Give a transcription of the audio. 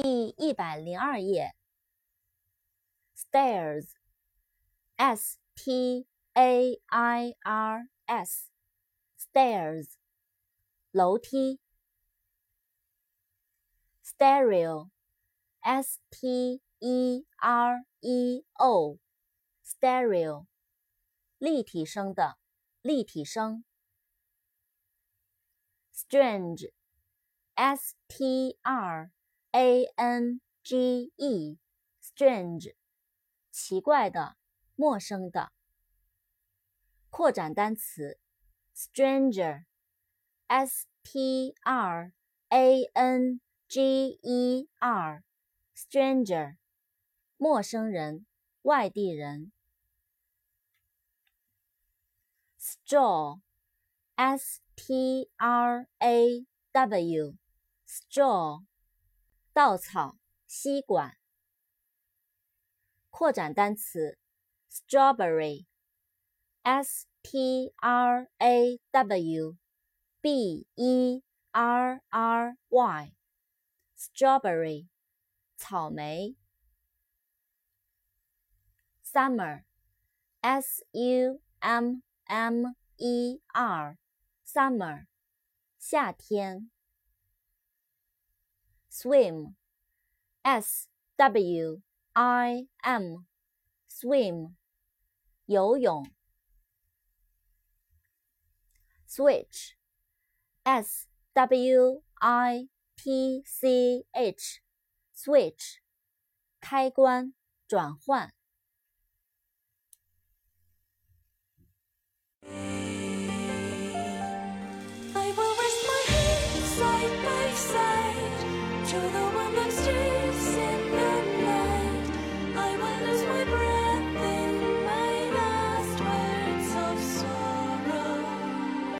第一百零二页。stairs，s t a i r s，stairs，楼梯。stereo，s t e r e o，stereo，立体声的，立体声。strange，s t r a n g e，strange，奇怪的，陌生的。扩展单词，stranger，s t r a n g e r，stranger，陌生人，外地人。straw，s t r a w，straw。稻草，吸管。扩展单词，strawberry，s t r a w b e r r y，strawberry，草莓。summer，s u m m e r，summer，夏天。swim, s w i m, swim, 游泳。switch, s w i t c h, switch, 开关，转换。I will